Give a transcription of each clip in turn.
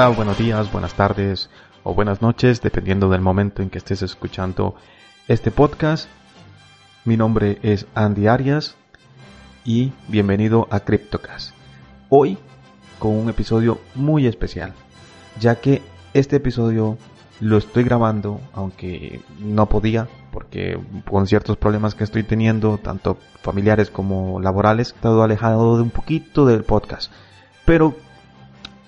Hola, buenos días, buenas tardes o buenas noches, dependiendo del momento en que estés escuchando este podcast. Mi nombre es Andy Arias y bienvenido a CryptoCast. Hoy con un episodio muy especial, ya que este episodio lo estoy grabando, aunque no podía, porque con ciertos problemas que estoy teniendo, tanto familiares como laborales, he estado alejado de un poquito del podcast. Pero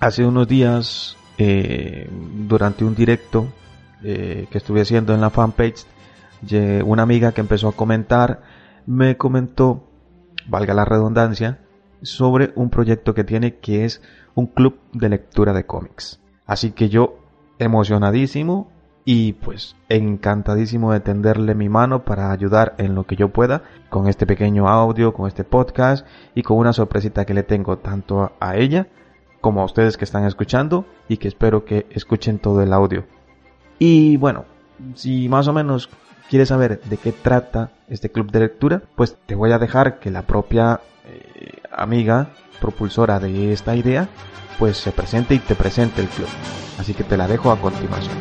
hace unos días, eh, durante un directo eh, que estuve haciendo en la fanpage, una amiga que empezó a comentar me comentó, valga la redundancia, sobre un proyecto que tiene que es un club de lectura de cómics. Así que yo emocionadísimo y pues encantadísimo de tenderle mi mano para ayudar en lo que yo pueda con este pequeño audio, con este podcast y con una sorpresita que le tengo tanto a ella como a ustedes que están escuchando y que espero que escuchen todo el audio. Y bueno, si más o menos quieres saber de qué trata este club de lectura, pues te voy a dejar que la propia eh, amiga propulsora de esta idea pues se presente y te presente el club. Así que te la dejo a continuación.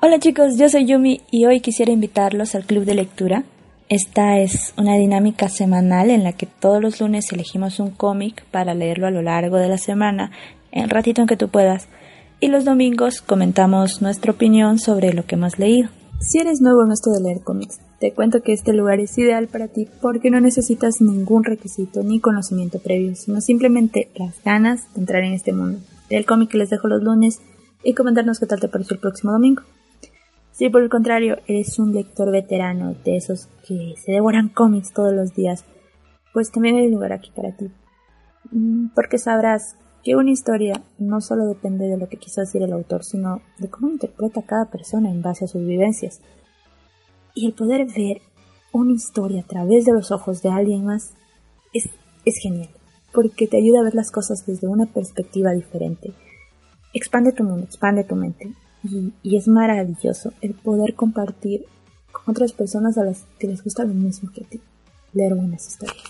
Hola chicos, yo soy Yumi y hoy quisiera invitarlos al club de lectura. Esta es una dinámica semanal en la que todos los lunes elegimos un cómic para leerlo a lo largo de la semana, en ratito en que tú puedas, y los domingos comentamos nuestra opinión sobre lo que hemos leído. Si eres nuevo en esto de leer cómics, te cuento que este lugar es ideal para ti porque no necesitas ningún requisito ni conocimiento previo, sino simplemente las ganas de entrar en este mundo. El cómic que les dejo los lunes y comentarnos qué tal te pareció el próximo domingo. Si por el contrario eres un lector veterano de esos que se devoran cómics todos los días, pues también hay lugar aquí para ti. Mm, porque sabrás que una historia no solo depende de lo que quiso decir el autor, sino de cómo interpreta cada persona en base a sus vivencias. Y el poder ver una historia a través de los ojos de alguien más es, es genial, porque te ayuda a ver las cosas desde una perspectiva diferente. Expande tu mundo, expande tu mente, y, es maravilloso el poder compartir con otras personas a las que les gusta lo mismo que a ti, leer buenas historias.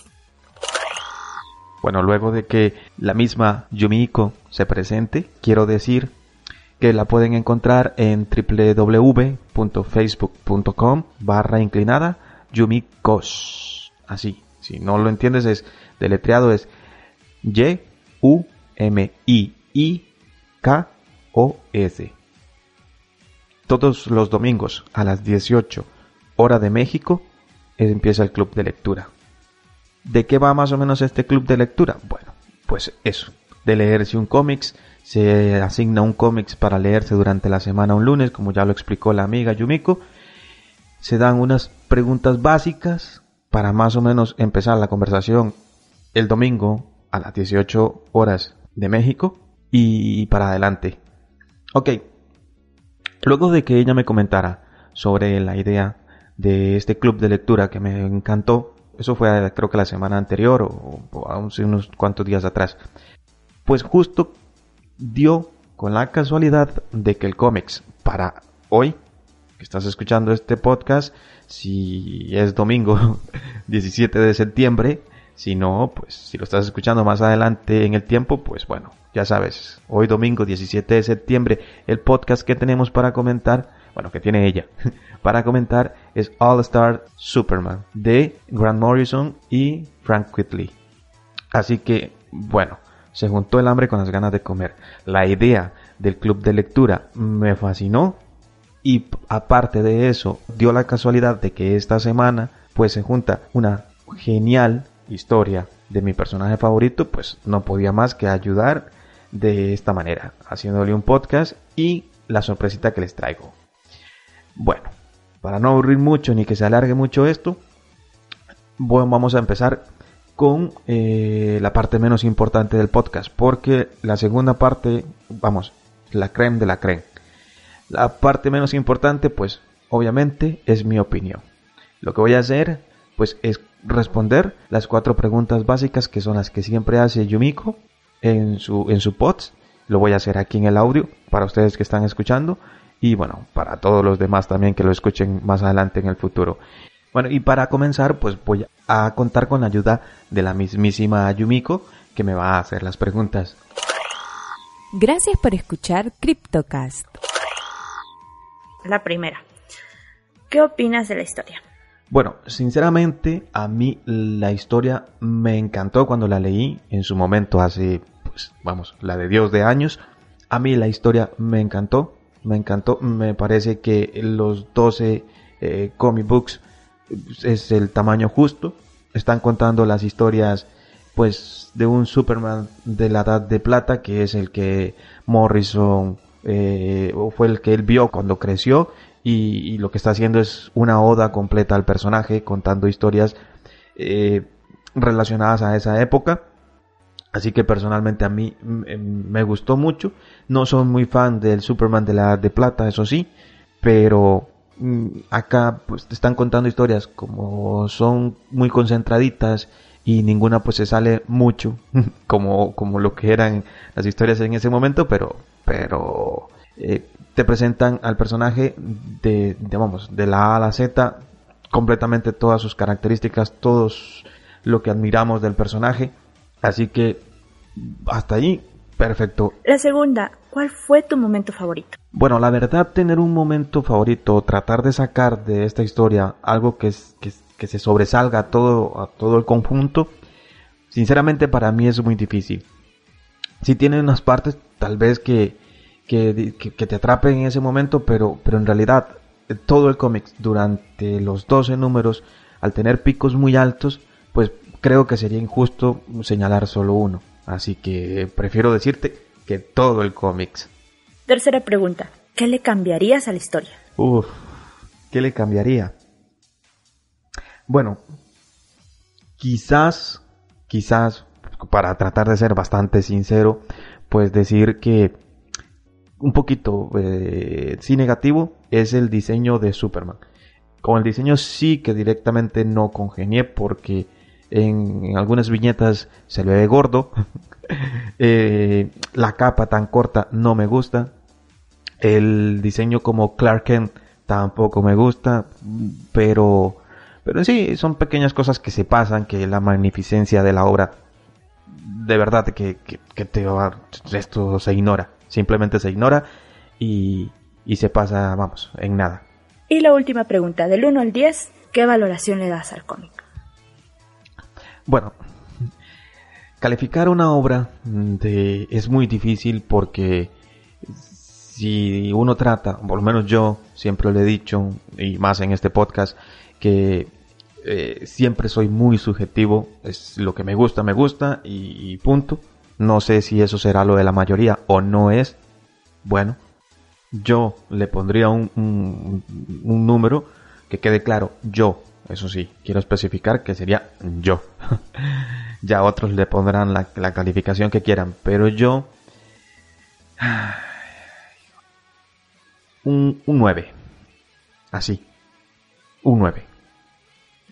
Bueno, luego de que la misma Yumiko se presente, quiero decir que la pueden encontrar en www.facebook.com barra inclinada Yumikos. Así, si no lo entiendes es deletreado es Y U M I I K O S todos los domingos a las 18 hora de México empieza el club de lectura. ¿De qué va más o menos este club de lectura? Bueno, pues eso, de leerse un cómics, se asigna un cómics para leerse durante la semana un lunes, como ya lo explicó la amiga Yumiko. Se dan unas preguntas básicas para más o menos empezar la conversación el domingo a las 18 horas de México y para adelante. Ok, Luego de que ella me comentara sobre la idea de este club de lectura que me encantó, eso fue creo que la semana anterior o, unos cuantos días atrás, pues justo dio con la casualidad de que el cómics para hoy, que estás escuchando este podcast, si es domingo 17 de septiembre, si no, pues si lo estás escuchando más adelante en el tiempo, pues bueno, ya sabes, hoy domingo 17 de septiembre, el podcast que tenemos para comentar, bueno, que tiene ella, para comentar es All Star Superman de Grant Morrison y Frank Whitley. Así que, bueno, se juntó el hambre con las ganas de comer. La idea del club de lectura me fascinó y aparte de eso, dio la casualidad de que esta semana pues se junta una genial historia de mi personaje favorito, pues no podía más que ayudar de esta manera, haciéndole un podcast y la sorpresita que les traigo. Bueno, para no aburrir mucho ni que se alargue mucho esto, bueno, vamos a empezar con eh, la parte menos importante del podcast, porque la segunda parte, vamos, la creme de la creme. La parte menos importante, pues, obviamente, es mi opinión. Lo que voy a hacer, pues, es responder las cuatro preguntas básicas que son las que siempre hace Yumiko en su, en su pods. Lo voy a hacer aquí en el audio para ustedes que están escuchando y bueno, para todos los demás también que lo escuchen más adelante en el futuro. Bueno, y para comenzar, pues voy a contar con la ayuda de la mismísima Yumiko, que me va a hacer las preguntas. Gracias por escuchar CryptoCast. La primera. ¿Qué opinas de la historia? Bueno, sinceramente a mí la historia me encantó cuando la leí en su momento hace, pues vamos, la de Dios de años. A mí la historia me encantó, me encantó, me parece que los 12 eh, comic books es el tamaño justo, están contando las historias pues de un Superman de la edad de plata que es el que Morrison eh, fue el que él vio cuando creció. Y, lo que está haciendo es una oda completa al personaje contando historias eh, relacionadas a esa época así que personalmente a mí me gustó mucho no soy muy fan del Superman de la edad de plata eso sí pero mm, acá pues te están contando historias como son muy concentraditas y ninguna pues se sale mucho como, como lo que eran las historias en ese momento, pero, pero eh, te presentan al personaje de, vamos, de la A a la Z, completamente todas sus características, todos lo que admiramos del personaje. Así que hasta ahí, perfecto. La segunda, ¿cuál fue tu momento favorito? Bueno, la verdad, tener un momento favorito, tratar de sacar de esta historia algo que, que, que se sobresalga a todo, a todo el conjunto, sinceramente para mí es muy difícil. Si tiene unas partes tal vez que, que, te atrapen en ese momento, pero, pero en realidad todo el cómic durante los 12 números, al tener picos muy altos, pues creo que sería injusto señalar solo uno. Así que prefiero decirte que todo el cómic. Tercera pregunta. ¿Qué le cambiarías a la historia? Uf, ¿qué le cambiaría? Bueno, quizás, quizás, para tratar de ser bastante sincero, pues decir que un poquito eh, sí negativo es el diseño de Superman. Con el diseño sí que directamente no congenié porque en, algunas viñetas se le ve gordo. Eh, la capa tan corta no me gusta. El diseño como Clark Kent tampoco me gusta. Pero pero sí, son pequeñas cosas que se pasan, que la magnificencia de la obra, de verdad que, que, te, esto se ignora. Simplemente se ignora y, y se pasa, vamos, en nada. Y la última pregunta, del 1 al 10, ¿qué valoración le das al cómic? Bueno, calificar una obra de, es muy difícil porque si uno trata, por lo menos yo siempre lo he dicho, y más en este podcast, que eh, siempre soy muy subjetivo, es lo que me gusta, me gusta y, punto. No sé si eso será lo de la mayoría o no es. Bueno, yo le pondría un, un, número que quede claro, yo, eso sí, quiero especificar que sería yo. ya otros le pondrán la, la, calificación que quieran, pero yo... Un, un 9. Así. Un 9.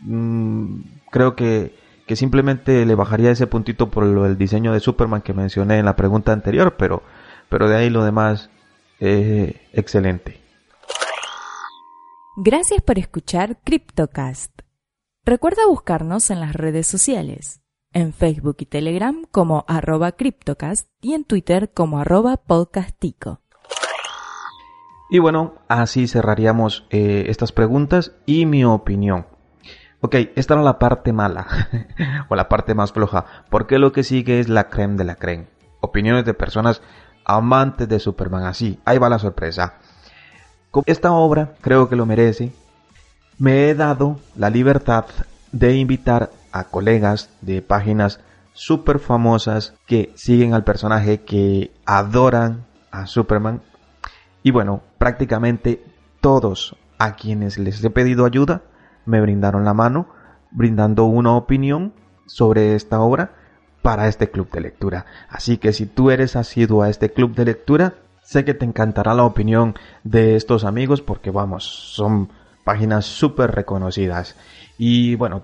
Mm, creo que, simplemente le bajaría ese puntito por lo del diseño de Superman que mencioné en la pregunta anterior, pero, pero de ahí lo demás, eh, excelente. Gracias por escuchar CryptoCast. Recuerda buscarnos en las redes sociales, en Facebook y Telegram como arroba CryptoCast y en Twitter como arroba podcastico. Y bueno, así cerraríamos eh, estas preguntas y mi opinión. Ok, esta era la parte mala, o la parte más floja, porque lo que sigue es la creme de la creme. Opiniones de personas amantes de Superman, así, ahí va la sorpresa. Esta obra, creo que lo merece, me he dado la libertad de invitar a colegas de páginas super famosas que siguen al personaje, que adoran a Superman. Y bueno, prácticamente todos a quienes les he pedido ayuda me brindaron la mano brindando una opinión sobre esta obra para este club de lectura. Así que si tú eres asiduo a este club de lectura, sé que te encantará la opinión de estos amigos porque vamos, son páginas súper reconocidas. Y bueno,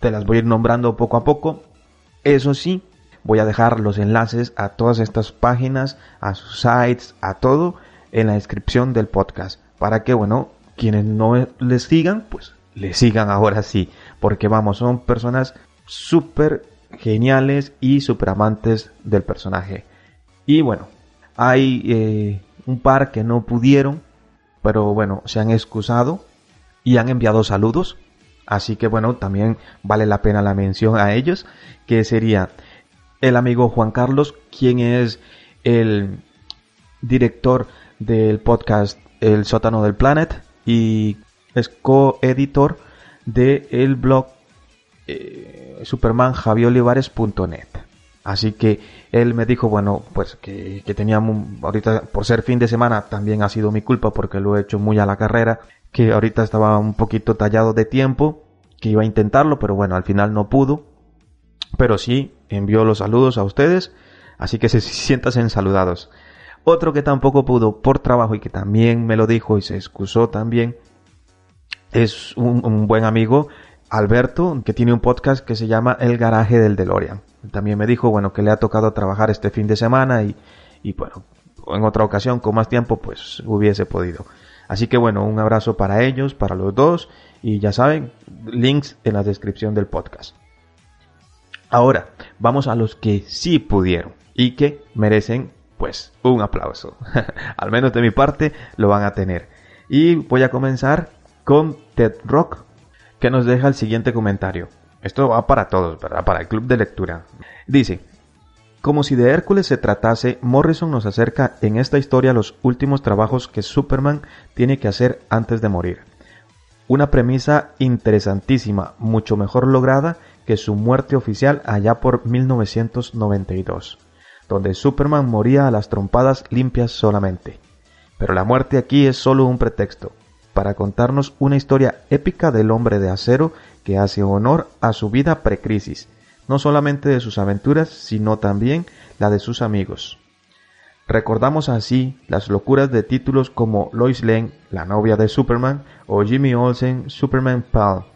te las voy a ir nombrando poco a poco. Eso sí, voy a dejar los enlaces a todas estas páginas, a sus sites, a todo en la descripción del podcast. Para que, bueno, quienes no les sigan, pues le sigan ahora sí, porque vamos, son personas súper geniales y súper amantes del personaje. Y bueno, hay eh, un par que no pudieron, pero bueno, se han excusado y han enviado saludos. Así que bueno, también vale la pena la mención a ellos, que sería el amigo Juan Carlos, quien es el director del podcast El sótano del planet y es coeditor del el blog eh. Así que él me dijo, bueno, pues que, que teníamos, ahorita por ser fin de semana también ha sido mi culpa porque lo he hecho muy a la carrera, que ahorita estaba un poquito tallado de tiempo, que iba a intentarlo, pero bueno, al final no pudo. Pero sí, envió los saludos a ustedes, así que se sientan saludados. Otro que tampoco pudo por trabajo y que también me lo dijo y se excusó también, es un, un buen amigo, Alberto, que tiene un podcast que se llama El Garaje del DeLorean. También me dijo, bueno, que le ha tocado trabajar este fin de semana y, y bueno, en otra ocasión con más tiempo pues hubiese podido. Así que bueno, un abrazo para ellos, para los dos y ya saben, links en la descripción del podcast. Ahora, vamos a los que sí pudieron y que merecen pues un aplauso. Al menos de mi parte lo van a tener. Y voy a comenzar con Ted Rock, que nos deja el siguiente comentario. Esto va para todos, ¿verdad? Para el club de lectura. Dice, como si de Hércules se tratase, Morrison nos acerca en esta historia los últimos trabajos que Superman tiene que hacer antes de morir. Una premisa interesantísima, mucho mejor lograda que su muerte oficial allá por 1992, donde Superman moría a las trompadas limpias solamente. Pero la muerte aquí es solo un pretexto, para contarnos una historia épica del hombre de acero que hace honor a su vida precrisis, no solamente de sus aventuras, sino también la de sus amigos. Recordamos así las locuras de títulos como Lois Lane, la novia de Superman, o Jimmy Olsen, Superman Pal,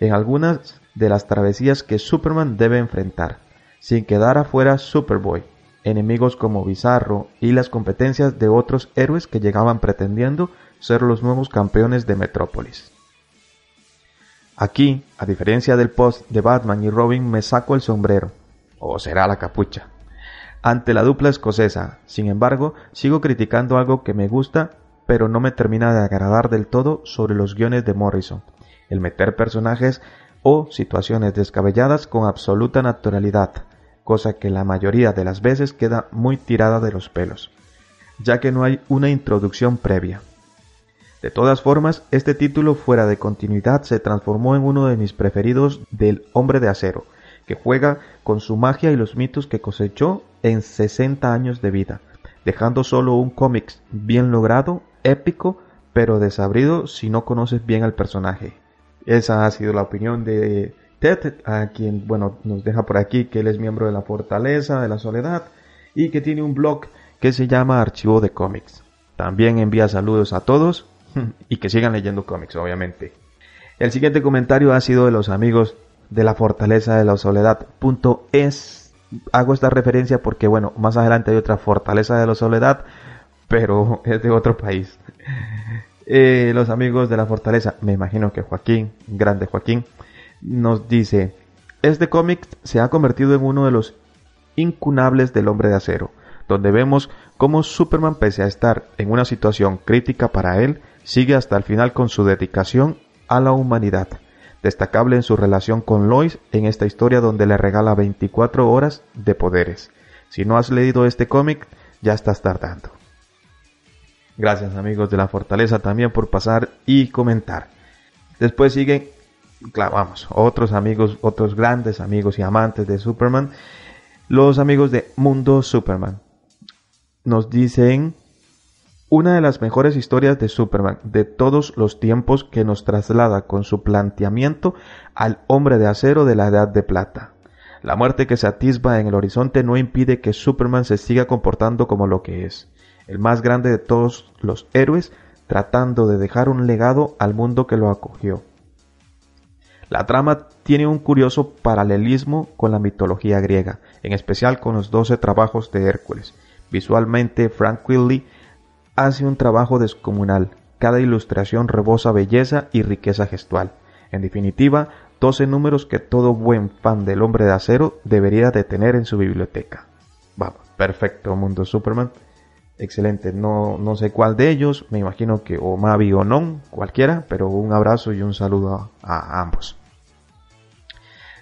en algunas de las travesías que Superman debe enfrentar, sin quedar afuera Superboy, enemigos como Bizarro y las competencias de otros héroes que llegaban pretendiendo ser los nuevos campeones de Metrópolis. Aquí, a diferencia del post de Batman y Robin, me saco el sombrero, o será la capucha. Ante la dupla escocesa, sin embargo, sigo criticando algo que me gusta, pero no me termina de agradar del todo sobre los guiones de Morrison, el meter personajes o situaciones descabelladas con absoluta naturalidad, cosa que la mayoría de las veces queda muy tirada de los pelos, ya que no hay una introducción previa. De todas formas, este título fuera de continuidad se transformó en uno de mis preferidos del Hombre de Acero, que juega con su magia y los mitos que cosechó en 60 años de vida, dejando solo un cómic bien logrado, épico, pero desabrido si no conoces bien al personaje. Esa ha sido la opinión de Ted, a quien, bueno, nos deja por aquí que él es miembro de la Fortaleza de la Soledad y que tiene un blog que se llama Archivo de Cómics. También envía saludos a todos y que sigan leyendo cómics, obviamente. El siguiente comentario ha sido de los amigos de la Fortaleza de la Soledad. es. Hago esta referencia porque, bueno, más adelante hay otra Fortaleza de la Soledad, pero es de otro país. Eh, los amigos de la Fortaleza, me imagino que Joaquín, grande Joaquín, nos dice, este cómic se ha convertido en uno de los incunables del hombre de acero, donde vemos cómo Superman, pese a estar en una situación crítica para él, sigue hasta el final con su dedicación a la humanidad, destacable en su relación con Lois en esta historia donde le regala 24 horas de poderes. Si no has leído este cómic, ya estás tardando. Gracias amigos de la Fortaleza también por pasar y comentar. Después siguen, clavamos, otros amigos, otros grandes amigos y amantes de Superman, los amigos de Mundo Superman. Nos dicen una de las mejores historias de Superman de todos los tiempos que nos traslada con su planteamiento al hombre de acero de la Edad de Plata. La muerte que se atisba en el horizonte no impide que Superman se siga comportando como lo que es, el más grande de todos los héroes, tratando de dejar un legado al mundo que lo acogió. La trama tiene un curioso paralelismo con la mitología griega, en especial con los doce trabajos de Hércules. Visualmente, Frank Quilly hace un trabajo descomunal. Cada ilustración rebosa belleza y riqueza gestual. En definitiva, 12 números que todo buen fan del hombre de acero debería de tener en su biblioteca. Vamos, perfecto, Mundo Superman. Excelente, no, no sé cuál de ellos, me imagino que o Mavi o Non, cualquiera, pero un abrazo y un saludo a, ambos.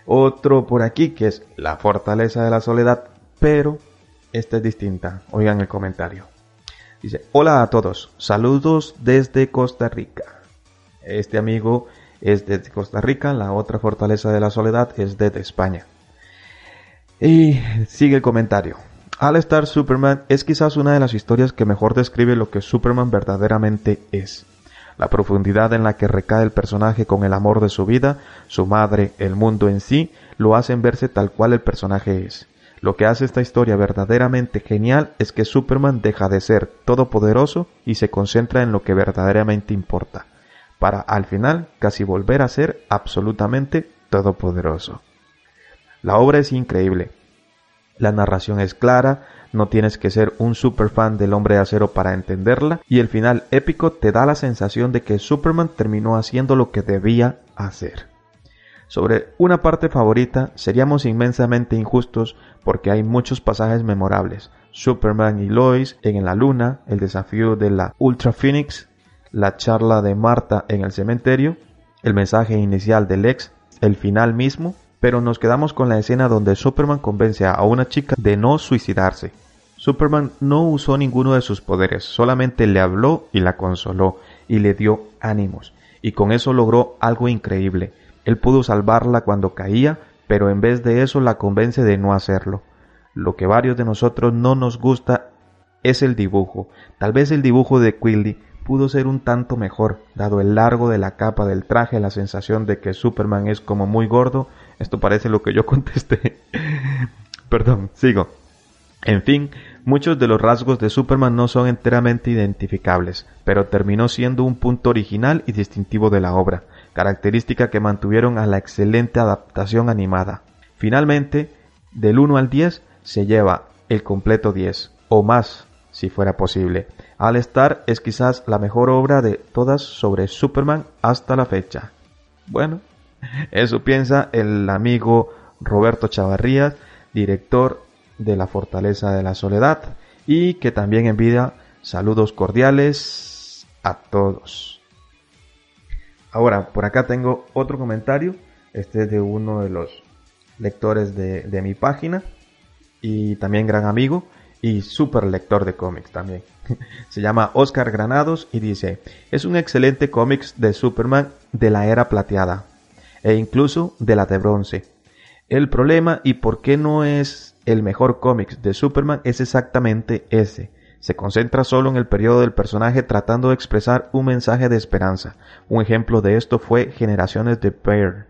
Otro por aquí que es La Fortaleza de la Soledad, pero esta es distinta. Oigan el comentario. Dice, hola a todos, saludos desde Costa Rica. Este amigo es de Costa Rica, la otra Fortaleza de la Soledad es de España. Y sigue el comentario. All Star Superman es quizás una de las historias que mejor describe lo que Superman verdaderamente es. La profundidad en la que recae el personaje con el amor de su vida, su madre, el mundo en sí, lo hacen verse tal cual el personaje es. Lo que hace esta historia verdaderamente genial es que Superman deja de ser todopoderoso y se concentra en lo que verdaderamente importa, para al final casi volver a ser absolutamente todopoderoso. La obra es increíble, la narración es clara, no tienes que ser un super fan del hombre de acero para entenderla y el final épico te da la sensación de que Superman terminó haciendo lo que debía hacer. Sobre una parte favorita seríamos inmensamente injustos porque hay muchos pasajes memorables. Superman y Lois en la luna, el desafío de la Ultra Phoenix, la charla de Marta en el cementerio, el mensaje inicial del ex, el final mismo, pero nos quedamos con la escena donde Superman convence a una chica de no suicidarse. Superman no usó ninguno de sus poderes, solamente le habló y la consoló y le dio ánimos, y con eso logró algo increíble. Él pudo salvarla cuando caía, pero en vez de eso la convence de no hacerlo. Lo que varios de nosotros no nos gusta es el dibujo. Tal vez el dibujo de Quilly pudo ser un tanto mejor, dado el largo de la capa del traje, la sensación de que Superman es como muy gordo. Esto parece lo que yo contesté. Perdón, sigo. En fin, muchos de los rasgos de Superman no son enteramente identificables, pero terminó siendo un punto original y distintivo de la obra, característica que mantuvieron a la excelente adaptación animada. Finalmente, del 1 al 10 se lleva el completo 10, o más, si fuera posible. All Star es quizás la mejor obra de todas sobre Superman hasta la fecha. Bueno, eso piensa el amigo Roberto Chavarrías, director de La Fortaleza de la Soledad, y que también envía saludos cordiales a todos. Ahora, por acá tengo otro comentario. Este es de uno de los lectores de, mi página y también gran amigo y super lector de cómics también. Se llama Oscar Granados y dice, es un excelente cómics de Superman de la era plateada e incluso de la de bronce. El problema y por qué no es el mejor cómics de Superman es exactamente ese. Se concentra solo en el periodo del personaje tratando de expresar un mensaje de esperanza. Un ejemplo de esto fue Generaciones de Bear,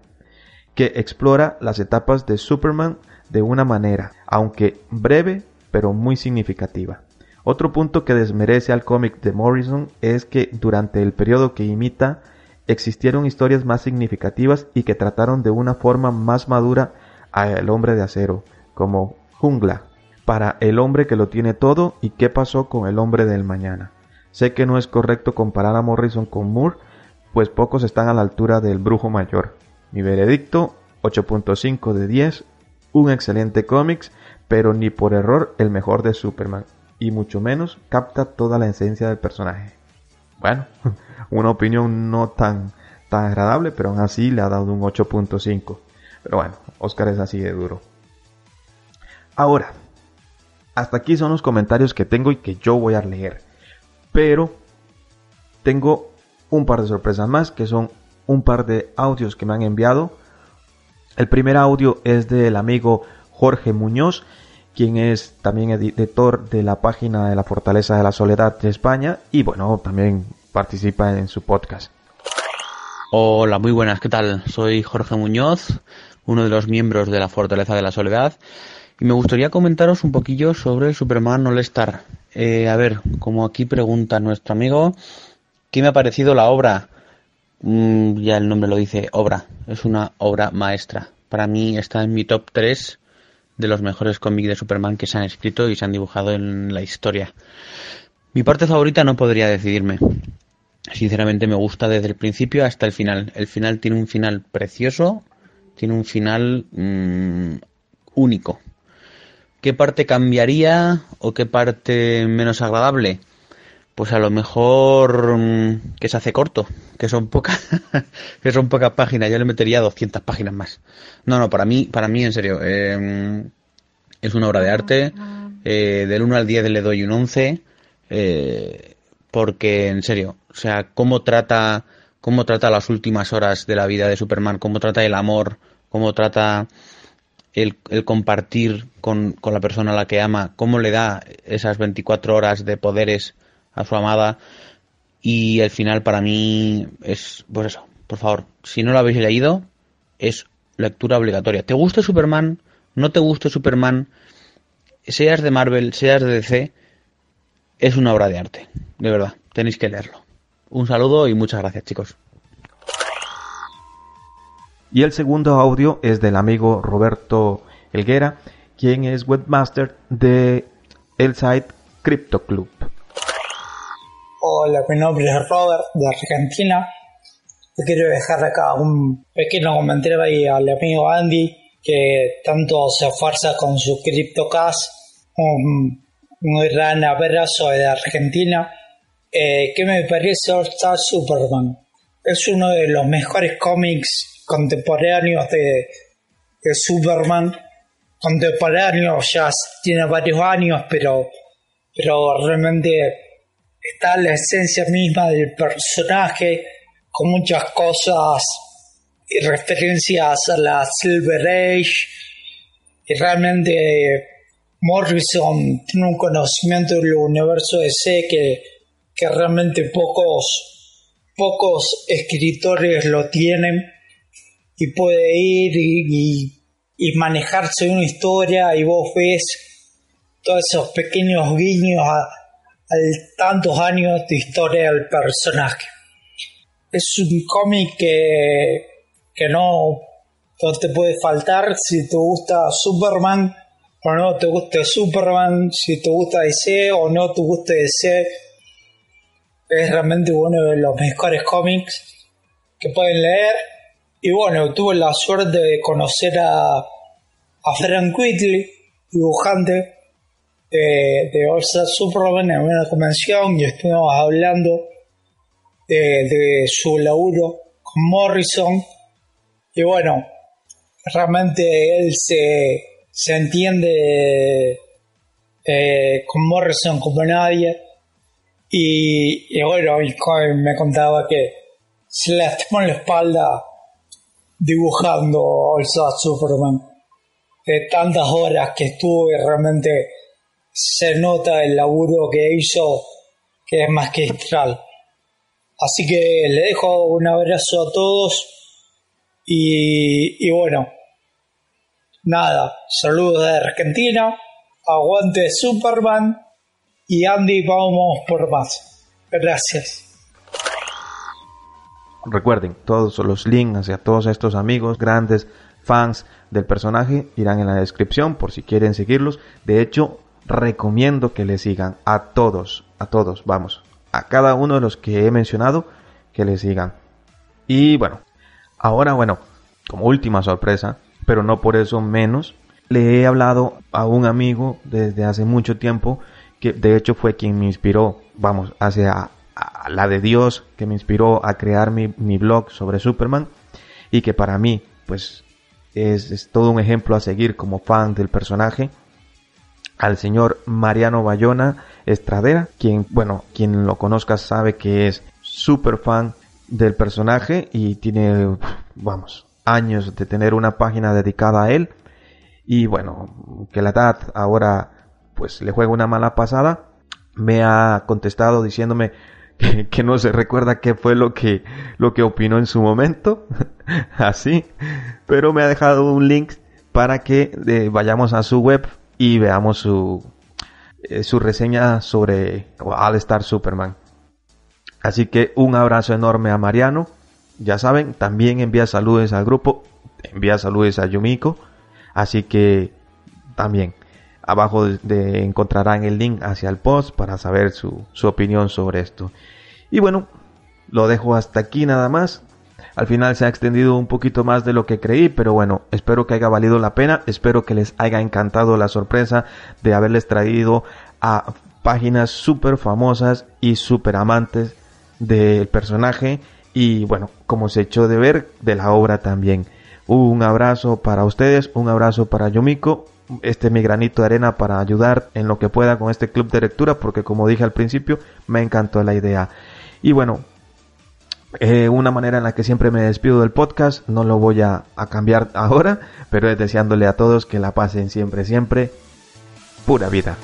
que explora las etapas de Superman de una manera, aunque breve, pero muy significativa. Otro punto que desmerece al cómic de Morrison es que durante el periodo que imita existieron historias más significativas y que trataron de una forma más madura al hombre de acero, como Jungla, para el hombre que lo tiene todo y qué pasó con el hombre del mañana. Sé que no es correcto comparar a Morrison con Moore, pues pocos están a la altura del brujo mayor. Mi veredicto 8.5 de 10, un excelente cómics, pero ni por error el mejor de Superman y mucho menos capta toda la esencia del personaje. Bueno, una opinión no tan, tan agradable, pero aún así le ha dado un 8.5. Pero bueno, Oscar es así de duro. Ahora, hasta aquí son los comentarios que tengo y que yo voy a leer. Pero tengo un par de sorpresas más, que son un par de audios que me han enviado. El primer audio es del amigo Jorge Muñoz quien es también editor de la página de la Fortaleza de la Soledad de España y bueno, también participa en su podcast. Hola, muy buenas, ¿qué tal? Soy Jorge Muñoz, uno de los miembros de la Fortaleza de la Soledad y me gustaría comentaros un poquillo sobre Superman All Star. Eh, a ver, como aquí pregunta nuestro amigo, ¿qué me ha parecido la obra? Mm, ya el nombre lo dice, obra, es una obra maestra. Para mí está en mi top 3 de los mejores cómics de Superman que se han escrito y se han dibujado en la historia. Mi parte favorita no podría decidirme. sinceramente me gusta desde el principio hasta el final. El final tiene un final precioso, tiene un final mm, único. ¿Qué parte cambiaría o qué parte menos agradable? Pues a lo mejor mm, que se hace corto, que son pocas, que son pocas páginas. Yo le metería 200 páginas más. No, no, para mí, para mí en serio, em, es una obra de arte. Eh, del 1 al 10 le doy un 11. Eh, porque en serio, o sea, cómo trata, cómo trata las últimas horas de la vida de Superman, cómo trata el amor, cómo trata el, compartir con, la persona a la que ama, cómo le da esas 24 horas de poderes a su amada. Y el final para mí es, pues eso, por favor, si no lo habéis leído, es lectura obligatoria. ¿Te gusta Superman? ¿No te gusta Superman? Seas de Marvel, seas de DC, es una obra de arte, de verdad, tenéis que leerlo. Un saludo y muchas gracias chicos. Y el segundo audio es del amigo Roberto Elguera, quien es webmaster de el site Crypto Club. Hola, mi nombre es Robert de Argentina. Yo quiero dejar acá un pequeño comentario ahí al amigo Andy que tanto se esfuerza con su CryptoCast. Un un gran abrazo de Argentina. Eh, ¿Qué me parece Star Superman? Es uno de los mejores cómics contemporáneos de, Superman. Contemporáneo ya tiene varios años, pero, pero realmente está la esencia misma del personaje, con muchas cosas y referencias a la Silver Age. Y realmente Morrison tiene un conocimiento del universo DC que, que realmente pocos, pocos escritores lo tienen y puede ir y, manejarse una historia y vos ves todos esos pequeños guiños a, tantos años de historia del personaje. Es un cómic que, que no, no te puede faltar si te gusta Superman o no te gusta Superman, si te gusta DC o no te gusta DC, es realmente uno de los mejores cómics que pueden leer. Y bueno, tuve la suerte de conocer a, a Frank Whitley, dibujante de, de All Superman en una convención y estuvimos hablando de, de su laburo con Morrison. Y bueno, realmente él se se entiende eh, con Morrison como nadie. Y, bueno, y me contaba que se lastimó en la espalda dibujando el Superman. De tantas horas que estuve, realmente se nota el laburo que hizo, que es magistral. Así que le dejo un abrazo a todos y, y bueno, Nada, saludos de Argentina, aguante Superman y Andy, vamos por más. Gracias. Recuerden, todos los links hacia todos estos amigos, grandes fans del personaje, irán en la descripción por si quieren seguirlos. De hecho, recomiendo que le sigan a todos, a todos, vamos, a cada uno de los que he mencionado, que le sigan. Y bueno, ahora bueno, como última sorpresa, pero no por eso menos. Le he hablado a un amigo desde hace mucho tiempo que de hecho fue quien me inspiró, vamos, hacia la de Dios que me inspiró a crear mi, blog sobre Superman y que para mí pues es, todo un ejemplo a seguir como fan del personaje al señor Mariano Bayona Estradera, quien, bueno, quien lo conozca sabe que es súper fan del personaje y tiene, vamos, años de tener una página dedicada a él. Y bueno, que la edad ahora pues le juega una mala pasada. Me ha contestado diciéndome que, no se recuerda qué fue lo que, lo que opinó en su momento. Así. Pero me ha dejado un link para que eh, vayamos a su web y veamos su, eh, su reseña sobre All Star Superman. Así que un abrazo enorme a Mariano ya saben, también envía saludos al grupo, envía saludos a Yumiko, así que también abajo de, encontrarán el link hacia el post para saber su, su opinión sobre esto. Y bueno, lo dejo hasta aquí nada más. Al final se ha extendido un poquito más de lo que creí, pero bueno, espero que haya valido la pena, espero que les haya encantado la sorpresa de haberles traído a páginas súper famosas y súper amantes del personaje y bueno, como se echó de ver, de la obra también. Un abrazo para ustedes, un abrazo para Yomiko, este mi granito de arena para ayudar en lo que pueda con este club de lectura, porque como dije al principio, me encantó la idea. Y bueno, eh, una manera en la que siempre me despido del podcast, no lo voy a, a cambiar ahora, pero es deseándole a todos que la pasen siempre, siempre, pura vida.